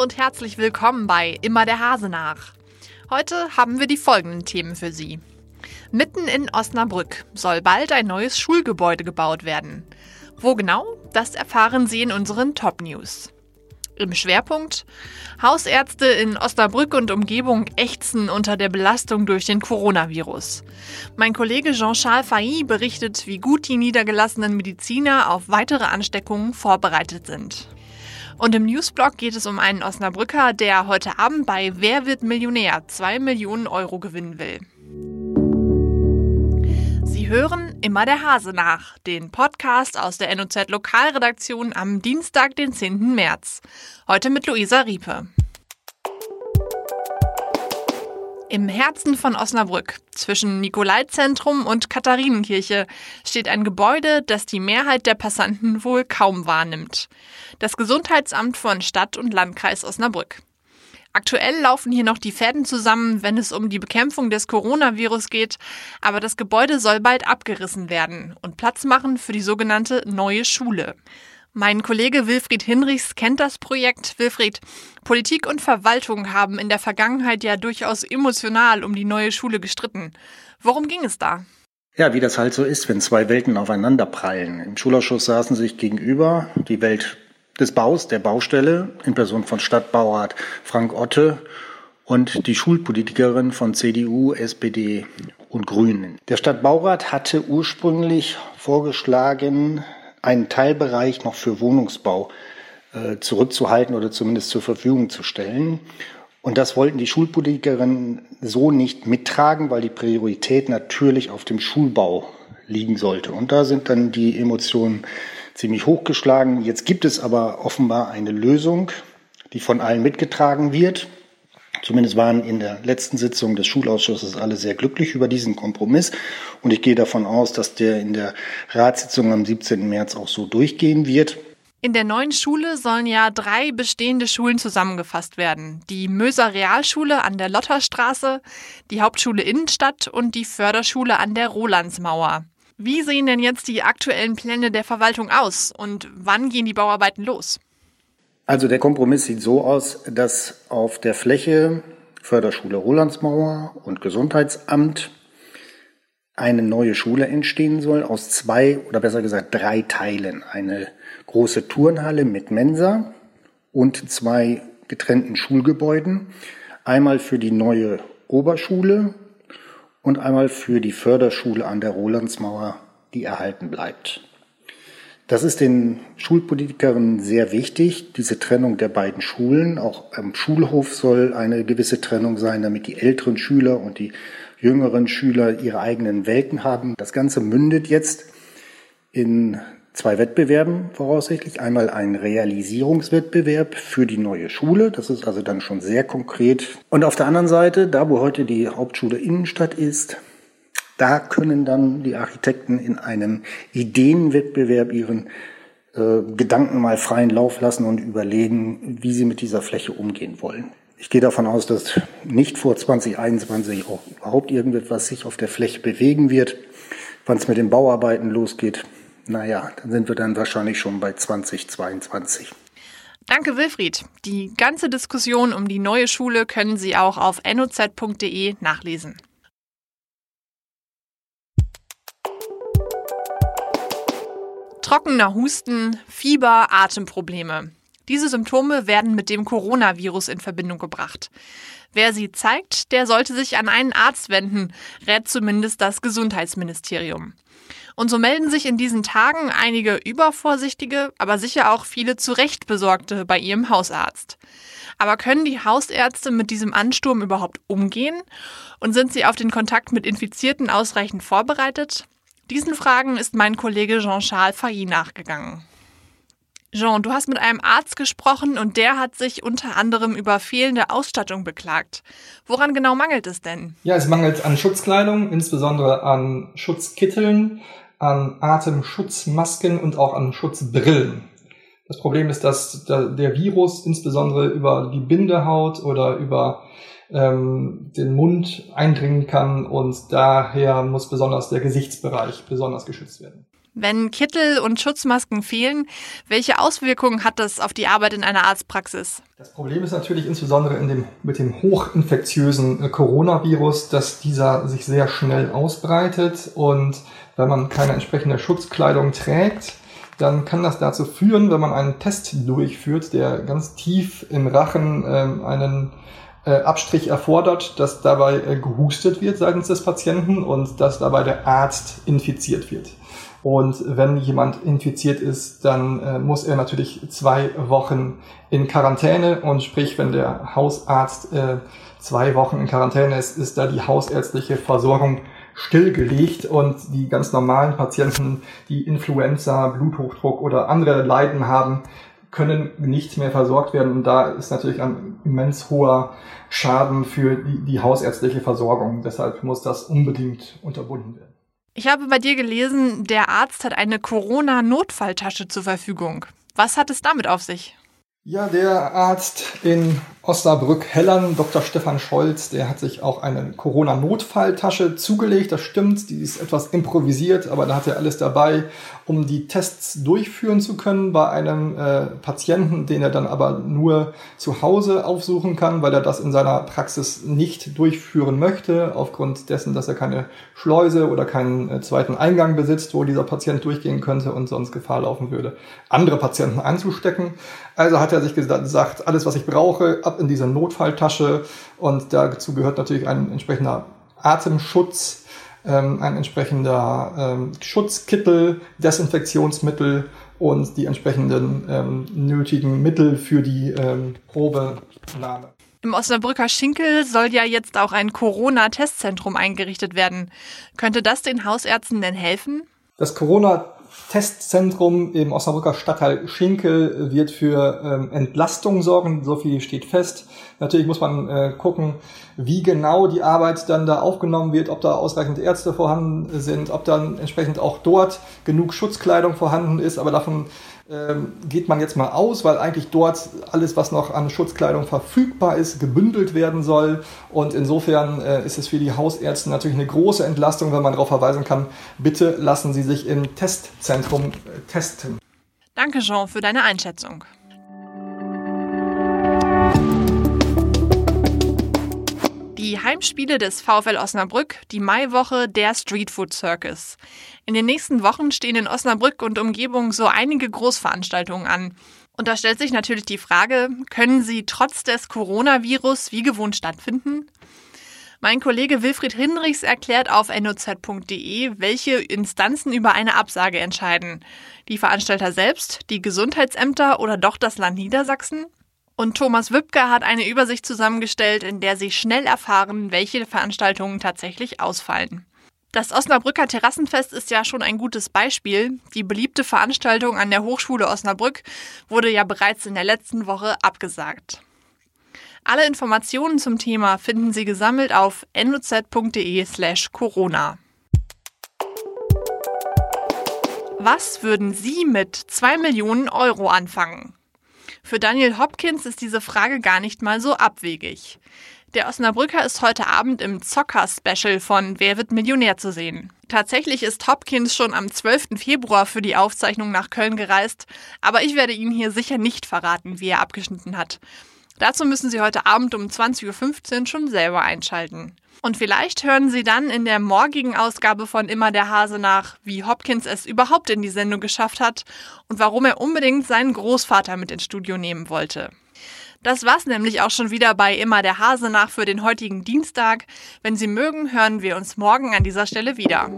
Und herzlich willkommen bei Immer der Hase nach. Heute haben wir die folgenden Themen für Sie. Mitten in Osnabrück soll bald ein neues Schulgebäude gebaut werden. Wo genau? Das erfahren Sie in unseren Top News. Im Schwerpunkt Hausärzte in Osnabrück und Umgebung ächzen unter der Belastung durch den Coronavirus. Mein Kollege Jean-Charles Failly berichtet, wie gut die niedergelassenen Mediziner auf weitere Ansteckungen vorbereitet sind. Und im Newsblog geht es um einen Osnabrücker, der heute Abend bei Wer wird Millionär 2 Millionen Euro gewinnen will. Sie hören immer der Hase nach, den Podcast aus der NOZ Lokalredaktion am Dienstag, den 10. März. Heute mit Luisa Riepe. Im Herzen von Osnabrück, zwischen Nikolaizentrum und Katharinenkirche, steht ein Gebäude, das die Mehrheit der Passanten wohl kaum wahrnimmt. Das Gesundheitsamt von Stadt und Landkreis Osnabrück. Aktuell laufen hier noch die Fäden zusammen, wenn es um die Bekämpfung des Coronavirus geht, aber das Gebäude soll bald abgerissen werden und Platz machen für die sogenannte neue Schule. Mein Kollege Wilfried Hinrichs kennt das Projekt. Wilfried, Politik und Verwaltung haben in der Vergangenheit ja durchaus emotional um die neue Schule gestritten. Worum ging es da? Ja, wie das halt so ist, wenn zwei Welten aufeinanderprallen. Im Schulausschuss saßen sich gegenüber die Welt des Baus, der Baustelle, in Person von Stadtbaurat Frank Otte und die Schulpolitikerin von CDU, SPD und Grünen. Der Stadtbaurat hatte ursprünglich vorgeschlagen, einen Teilbereich noch für Wohnungsbau äh, zurückzuhalten oder zumindest zur Verfügung zu stellen. Und das wollten die Schulpolitikerinnen so nicht mittragen, weil die Priorität natürlich auf dem Schulbau liegen sollte. Und da sind dann die Emotionen ziemlich hochgeschlagen. Jetzt gibt es aber offenbar eine Lösung, die von allen mitgetragen wird. Zumindest waren in der letzten Sitzung des Schulausschusses alle sehr glücklich über diesen Kompromiss. Und ich gehe davon aus, dass der in der Ratssitzung am 17. März auch so durchgehen wird. In der neuen Schule sollen ja drei bestehende Schulen zusammengefasst werden. Die Möser Realschule an der Lotterstraße, die Hauptschule Innenstadt und die Förderschule an der Rolandsmauer. Wie sehen denn jetzt die aktuellen Pläne der Verwaltung aus und wann gehen die Bauarbeiten los? Also der Kompromiss sieht so aus, dass auf der Fläche Förderschule Rolandsmauer und Gesundheitsamt eine neue Schule entstehen soll aus zwei oder besser gesagt drei Teilen. Eine große Turnhalle mit Mensa und zwei getrennten Schulgebäuden. Einmal für die neue Oberschule und einmal für die Förderschule an der Rolandsmauer, die erhalten bleibt. Das ist den Schulpolitikerinnen sehr wichtig, diese Trennung der beiden Schulen. Auch am Schulhof soll eine gewisse Trennung sein, damit die älteren Schüler und die jüngeren Schüler ihre eigenen Welten haben. Das Ganze mündet jetzt in zwei Wettbewerben voraussichtlich. Einmal ein Realisierungswettbewerb für die neue Schule. Das ist also dann schon sehr konkret. Und auf der anderen Seite, da wo heute die Hauptschule Innenstadt ist, da können dann die Architekten in einem Ideenwettbewerb ihren äh, Gedanken mal freien Lauf lassen und überlegen, wie sie mit dieser Fläche umgehen wollen. Ich gehe davon aus, dass nicht vor 2021 auch überhaupt irgendetwas sich auf der Fläche bewegen wird. Wann es mit den Bauarbeiten losgeht, naja, dann sind wir dann wahrscheinlich schon bei 2022. Danke, Wilfried. Die ganze Diskussion um die neue Schule können Sie auch auf noz.de nachlesen. Trockener Husten, Fieber, Atemprobleme. Diese Symptome werden mit dem Coronavirus in Verbindung gebracht. Wer sie zeigt, der sollte sich an einen Arzt wenden, rät zumindest das Gesundheitsministerium. Und so melden sich in diesen Tagen einige übervorsichtige, aber sicher auch viele zu Recht besorgte bei ihrem Hausarzt. Aber können die Hausärzte mit diesem Ansturm überhaupt umgehen? Und sind sie auf den Kontakt mit Infizierten ausreichend vorbereitet? Diesen Fragen ist mein Kollege Jean-Charles Failly nachgegangen. Jean, du hast mit einem Arzt gesprochen und der hat sich unter anderem über fehlende Ausstattung beklagt. Woran genau mangelt es denn? Ja, es mangelt an Schutzkleidung, insbesondere an Schutzkitteln, an Atemschutzmasken und auch an Schutzbrillen. Das Problem ist, dass der Virus insbesondere über die Bindehaut oder über ähm, den Mund eindringen kann und daher muss besonders der Gesichtsbereich besonders geschützt werden. Wenn Kittel und Schutzmasken fehlen, welche Auswirkungen hat das auf die Arbeit in einer Arztpraxis? Das Problem ist natürlich insbesondere in dem, mit dem hochinfektiösen äh, Coronavirus, dass dieser sich sehr schnell ausbreitet und wenn man keine entsprechende Schutzkleidung trägt, dann kann das dazu führen, wenn man einen Test durchführt, der ganz tief im Rachen äh, einen Abstrich erfordert, dass dabei äh, gehustet wird seitens des Patienten und dass dabei der Arzt infiziert wird. Und wenn jemand infiziert ist, dann äh, muss er natürlich zwei Wochen in Quarantäne. Und sprich, wenn der Hausarzt äh, zwei Wochen in Quarantäne ist, ist da die hausärztliche Versorgung stillgelegt und die ganz normalen Patienten, die Influenza, Bluthochdruck oder andere Leiden haben, können nicht mehr versorgt werden. Und da ist natürlich ein immens hoher Schaden für die, die hausärztliche Versorgung. Deshalb muss das unbedingt unterbunden werden. Ich habe bei dir gelesen, der Arzt hat eine Corona-Notfalltasche zur Verfügung. Was hat es damit auf sich? Ja, der Arzt in Osnabrück-Hellern, Dr. Stefan Scholz, der hat sich auch eine Corona-Notfalltasche zugelegt. Das stimmt, die ist etwas improvisiert, aber da hat er alles dabei, um die Tests durchführen zu können bei einem äh, Patienten, den er dann aber nur zu Hause aufsuchen kann, weil er das in seiner Praxis nicht durchführen möchte, aufgrund dessen, dass er keine Schleuse oder keinen äh, zweiten Eingang besitzt, wo dieser Patient durchgehen könnte und sonst Gefahr laufen würde, andere Patienten anzustecken. Also hat er sich gesagt, alles, was ich brauche, ab in diese Notfalltasche. Und dazu gehört natürlich ein entsprechender Atemschutz, ähm, ein entsprechender ähm, Schutzkittel, Desinfektionsmittel und die entsprechenden ähm, nötigen Mittel für die ähm, Probenahme. Im Osnabrücker Schinkel soll ja jetzt auch ein Corona-Testzentrum eingerichtet werden. Könnte das den Hausärzten denn helfen? Das Corona Testzentrum im Osnabrücker Stadtteil Schinkel wird für ähm, Entlastung sorgen, so viel steht fest. Natürlich muss man äh, gucken, wie genau die Arbeit dann da aufgenommen wird, ob da ausreichend Ärzte vorhanden sind, ob dann entsprechend auch dort genug Schutzkleidung vorhanden ist, aber davon geht man jetzt mal aus, weil eigentlich dort alles, was noch an Schutzkleidung verfügbar ist, gebündelt werden soll. Und insofern äh, ist es für die Hausärzte natürlich eine große Entlastung, wenn man darauf verweisen kann, bitte lassen Sie sich im Testzentrum äh, testen. Danke, Jean, für deine Einschätzung. Heimspiele des VfL Osnabrück, die Maiwoche der Streetfood Circus. In den nächsten Wochen stehen in Osnabrück und Umgebung so einige Großveranstaltungen an. Und da stellt sich natürlich die Frage, können sie trotz des Coronavirus wie gewohnt stattfinden? Mein Kollege Wilfried Hinrichs erklärt auf noz.de, welche Instanzen über eine Absage entscheiden. Die Veranstalter selbst, die Gesundheitsämter oder doch das Land Niedersachsen? Und Thomas Wübke hat eine Übersicht zusammengestellt, in der Sie schnell erfahren, welche Veranstaltungen tatsächlich ausfallen. Das Osnabrücker Terrassenfest ist ja schon ein gutes Beispiel. Die beliebte Veranstaltung an der Hochschule Osnabrück wurde ja bereits in der letzten Woche abgesagt. Alle Informationen zum Thema finden Sie gesammelt auf noz.de/slash Corona. Was würden Sie mit 2 Millionen Euro anfangen? Für Daniel Hopkins ist diese Frage gar nicht mal so abwegig. Der Osnabrücker ist heute Abend im Zocker-Special von Wer wird Millionär zu sehen. Tatsächlich ist Hopkins schon am 12. Februar für die Aufzeichnung nach Köln gereist, aber ich werde Ihnen hier sicher nicht verraten, wie er abgeschnitten hat. Dazu müssen Sie heute Abend um 20.15 Uhr schon selber einschalten. Und vielleicht hören Sie dann in der morgigen Ausgabe von Immer der Hase nach, wie Hopkins es überhaupt in die Sendung geschafft hat und warum er unbedingt seinen Großvater mit ins Studio nehmen wollte. Das war's nämlich auch schon wieder bei Immer der Hase nach für den heutigen Dienstag. Wenn Sie mögen, hören wir uns morgen an dieser Stelle wieder.